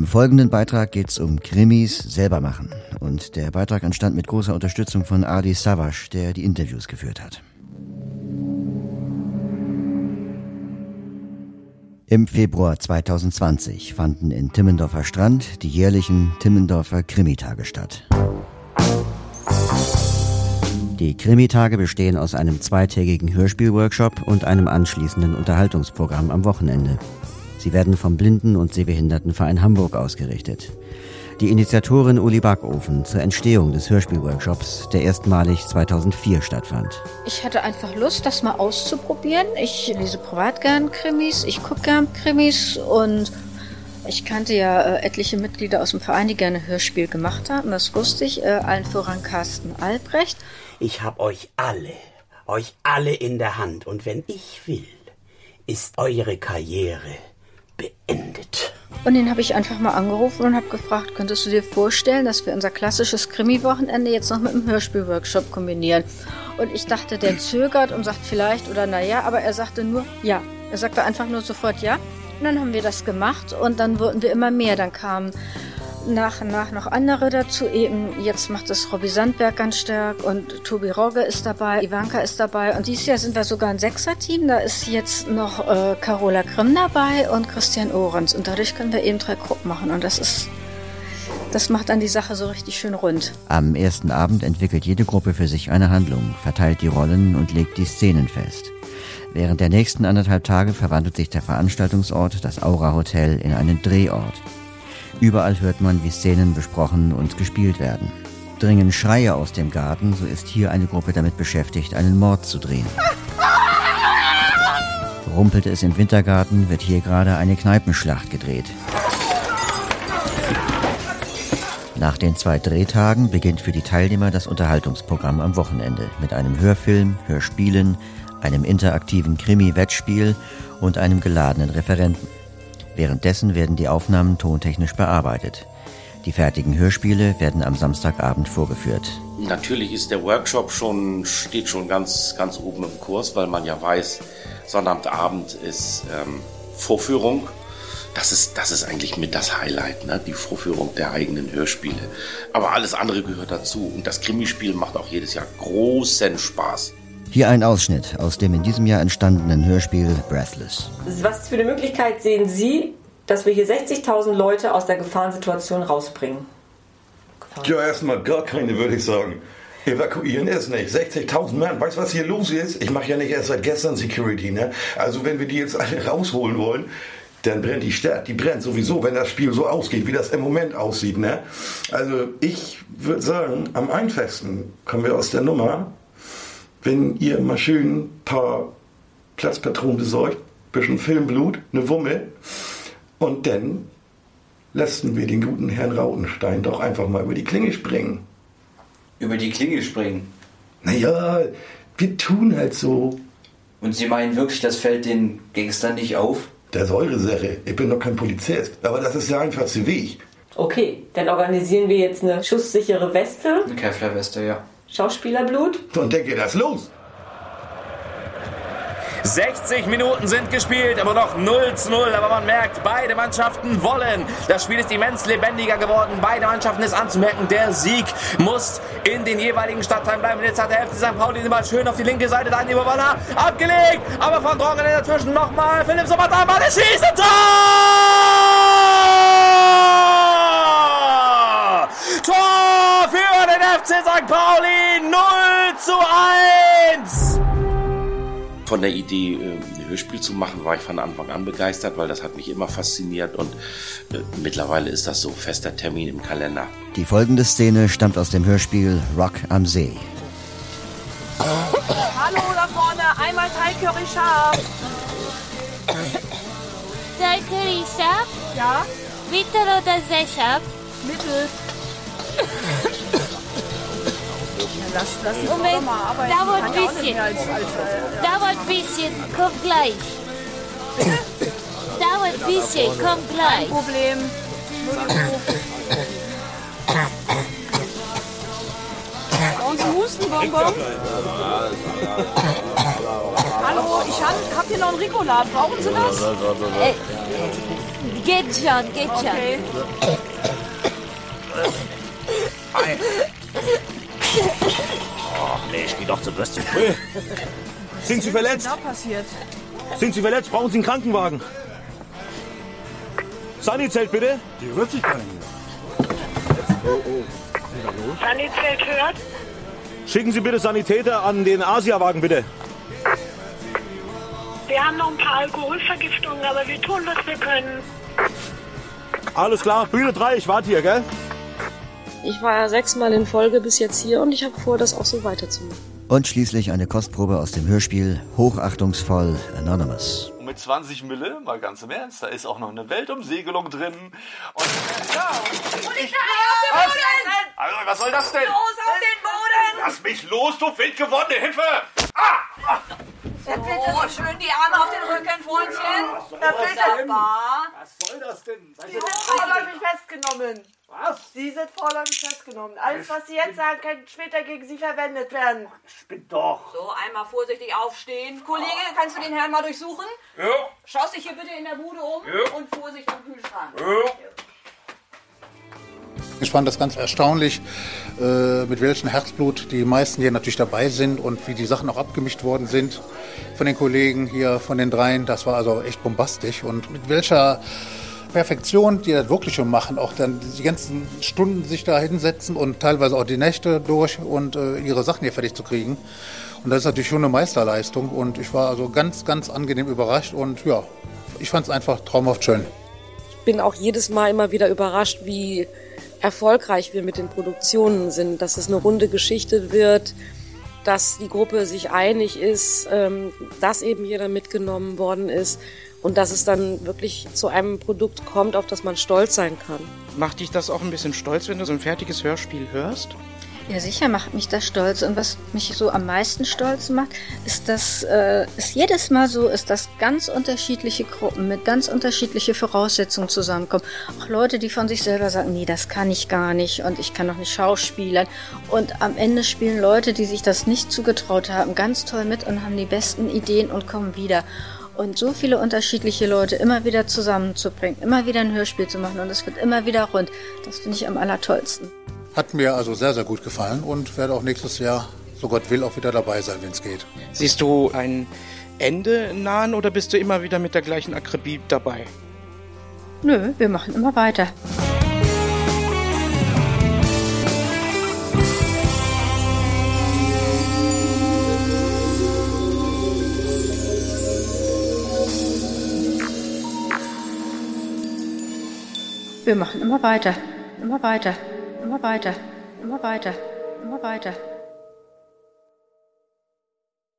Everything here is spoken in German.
Im folgenden Beitrag geht es um Krimis selber machen. Und der Beitrag entstand mit großer Unterstützung von Adi Savas, der die Interviews geführt hat. Im Februar 2020 fanden in Timmendorfer Strand die jährlichen Timmendorfer Krimitage statt. Die Krimitage bestehen aus einem zweitägigen Hörspielworkshop und einem anschließenden Unterhaltungsprogramm am Wochenende. Sie werden vom Blinden- und Sehbehindertenverein Hamburg ausgerichtet. Die Initiatorin Uli Backofen zur Entstehung des Hörspielworkshops, der erstmalig 2004 stattfand. Ich hatte einfach Lust, das mal auszuprobieren. Ich lese privat gern Krimis, ich gucke gern Krimis und ich kannte ja äh, etliche Mitglieder aus dem Verein, die gerne Hörspiel gemacht haben. Das wusste ich, äh, allen voran Carsten Albrecht. Ich hab euch alle, euch alle in der Hand. Und wenn ich will, ist eure Karriere beendet. Und den habe ich einfach mal angerufen und habe gefragt, könntest du dir vorstellen, dass wir unser klassisches Krimi-Wochenende jetzt noch mit einem Hörspiel-Workshop kombinieren? Und ich dachte, der zögert und sagt vielleicht oder naja, aber er sagte nur ja. Er sagte einfach nur sofort ja. Und dann haben wir das gemacht und dann wurden wir immer mehr. Dann kamen nach und nach noch andere dazu. Eben jetzt macht es Robby Sandberg ganz stark und Tobi Rogge ist dabei, Ivanka ist dabei und dieses Jahr sind wir sogar ein Sechser-Team. Da ist jetzt noch äh, Carola Grimm dabei und Christian Ohrens und dadurch können wir eben drei Gruppen machen und das ist das macht dann die Sache so richtig schön rund. Am ersten Abend entwickelt jede Gruppe für sich eine Handlung, verteilt die Rollen und legt die Szenen fest. Während der nächsten anderthalb Tage verwandelt sich der Veranstaltungsort, das Aura Hotel, in einen Drehort. Überall hört man, wie Szenen besprochen und gespielt werden. Dringen Schreie aus dem Garten, so ist hier eine Gruppe damit beschäftigt, einen Mord zu drehen. Rumpelt es im Wintergarten, wird hier gerade eine Kneipenschlacht gedreht. Nach den zwei Drehtagen beginnt für die Teilnehmer das Unterhaltungsprogramm am Wochenende mit einem Hörfilm, Hörspielen, einem interaktiven Krimi-Wettspiel und einem geladenen Referenten. Währenddessen werden die Aufnahmen tontechnisch bearbeitet. Die fertigen Hörspiele werden am Samstagabend vorgeführt. Natürlich ist der Workshop schon, steht schon ganz, ganz oben im Kurs, weil man ja weiß, Sonnabendabend ist ähm, Vorführung. Das ist, das ist eigentlich mit das Highlight, ne? die Vorführung der eigenen Hörspiele. Aber alles andere gehört dazu. Und das Krimispiel macht auch jedes Jahr großen Spaß. Hier ein Ausschnitt aus dem in diesem Jahr entstandenen Hörspiel Breathless. Was für eine Möglichkeit sehen Sie, dass wir hier 60.000 Leute aus der Gefahrensituation rausbringen? Ja, erstmal gar keine, würde ich sagen. Evakuieren ist nicht. 60.000 Mann. Weißt du, was hier los ist? Ich mache ja nicht erst seit gestern Security, ne? Also, wenn wir die jetzt alle rausholen wollen, dann brennt die Stadt. Die brennt sowieso, wenn das Spiel so ausgeht, wie das im Moment aussieht, ne? Also, ich würde sagen, am einfachsten kommen wir aus der Nummer wenn ihr mal schön ein paar Platzpatronen besorgt, bisschen Filmblut, eine Wumme und dann lassen wir den guten Herrn Rautenstein doch einfach mal über die Klinge springen. Über die Klinge springen? Naja, wir tun halt so. Und Sie meinen wirklich, das fällt den Gangstern nicht auf? Das ist eure Sache. Ich bin doch kein Polizist. Aber das ist der einfachste Weg. Okay, dann organisieren wir jetzt eine schusssichere Weste. Eine Kevlar-Weste, ja. Schauspielerblut. Und dann geht das los. 60 Minuten sind gespielt, aber noch 0 zu 0. Aber man merkt, beide Mannschaften wollen. Das Spiel ist immens lebendiger geworden. Beide Mannschaften ist anzumerken. Der Sieg muss in den jeweiligen Stadtteilen bleiben. Jetzt hat der FC St. Pauli den Ball schön auf die linke Seite. Dann die Balla abgelegt. Aber von Drongen dazwischen nochmal. Philipp Sommertal, Ball schießt! Tor für den FC St. Pauli 0 zu 1. Von der Idee, ein Hörspiel zu machen, war ich von Anfang an begeistert, weil das hat mich immer fasziniert und äh, mittlerweile ist das so fester Termin im Kalender. Die folgende Szene stammt aus dem Hörspiel Rock am See. Hallo da vorne, einmal Thai Curry scharf. Thai Curry scharf? Ja? Mittel oder sehr scharf? Mittel. Lass, lass die Moment, Frau mal arbeiten. dauert ein bisschen. als, als, äh, ja. Dauert ein bisschen, kommt gleich. Dauert ein bisschen, kommt Kein gleich. Problem. Nur die Ruhe. Bei uns ein Hustenbonbon. Hallo, ich hab, hab hier noch ein Ricola. Brauchen Sie das? Äh, Geht schon, geht Okay. Doch zur Würstchen. Sind Sie verletzt? Was ist da passiert? Sind Sie verletzt? Brauchen Sie einen Krankenwagen? Sanizelt bitte. Die rührt sich gar nicht mehr. Sanität hört. Schicken Sie bitte Sanitäter an den Asiawagen bitte. Wir haben noch ein paar Alkoholvergiftungen, aber wir tun, was wir können. Alles klar, Bühne 3, ich warte hier, gell? Ich war ja sechsmal in Folge bis jetzt hier und ich habe vor, das auch so weiterzumachen. Und schließlich eine Kostprobe aus dem Hörspiel Hochachtungsvoll Anonymous. Und mit 20 Mille, mal ganz im Ernst, da ist auch noch eine Weltumsegelung drin. Und ja, ich, was? Also, was soll das denn? Los auf den Boden! Lass mich los, du wild gewordene Hilfe! Ah! So, schön die Arme auf den Rücken, Freundchen. Na bitte. Wunderbar. Was soll das denn? Sind vorläufig festgenommen. Was? Sie sind vorläufig festgenommen. Alles, was Sie jetzt sagen, kann später gegen Sie verwendet werden. Spinnt doch. So, einmal vorsichtig aufstehen. Kollege, kannst du den Herrn mal durchsuchen? Ja. Schaust dich hier bitte in der Bude um Ja. und Vorsicht am Kühlschrank. Ja. Ich fand das ganz erstaunlich, äh, mit welchem Herzblut die meisten hier natürlich dabei sind und wie die Sachen auch abgemischt worden sind von den Kollegen hier, von den dreien. Das war also echt bombastisch und mit welcher Perfektion die das wirklich schon machen, auch dann die ganzen Stunden sich da hinsetzen und teilweise auch die Nächte durch und äh, ihre Sachen hier fertig zu kriegen. Und das ist natürlich schon eine Meisterleistung und ich war also ganz, ganz angenehm überrascht und ja, ich fand es einfach traumhaft schön. Ich bin auch jedes Mal immer wieder überrascht, wie erfolgreich wir mit den Produktionen sind, dass es eine runde Geschichte wird, dass die Gruppe sich einig ist, ähm, dass eben jeder mitgenommen worden ist und dass es dann wirklich zu einem Produkt kommt, auf das man stolz sein kann. Macht dich das auch ein bisschen stolz, wenn du so ein fertiges Hörspiel hörst? Ja, sicher macht mich das stolz. Und was mich so am meisten stolz macht, ist, dass äh, es jedes Mal so ist, dass ganz unterschiedliche Gruppen mit ganz unterschiedlichen Voraussetzungen zusammenkommen. Auch Leute, die von sich selber sagen, nee, das kann ich gar nicht und ich kann noch nicht schauspielern. Und am Ende spielen Leute, die sich das nicht zugetraut haben, ganz toll mit und haben die besten Ideen und kommen wieder. Und so viele unterschiedliche Leute immer wieder zusammenzubringen, immer wieder ein Hörspiel zu machen und es wird immer wieder rund, das finde ich am allertollsten. Hat mir also sehr, sehr gut gefallen und werde auch nächstes Jahr, so Gott will, auch wieder dabei sein, wenn es geht. Siehst du ein Ende nahen oder bist du immer wieder mit der gleichen Akribie dabei? Nö, wir machen immer weiter. Wir machen immer weiter, immer weiter, immer weiter, immer weiter, immer weiter.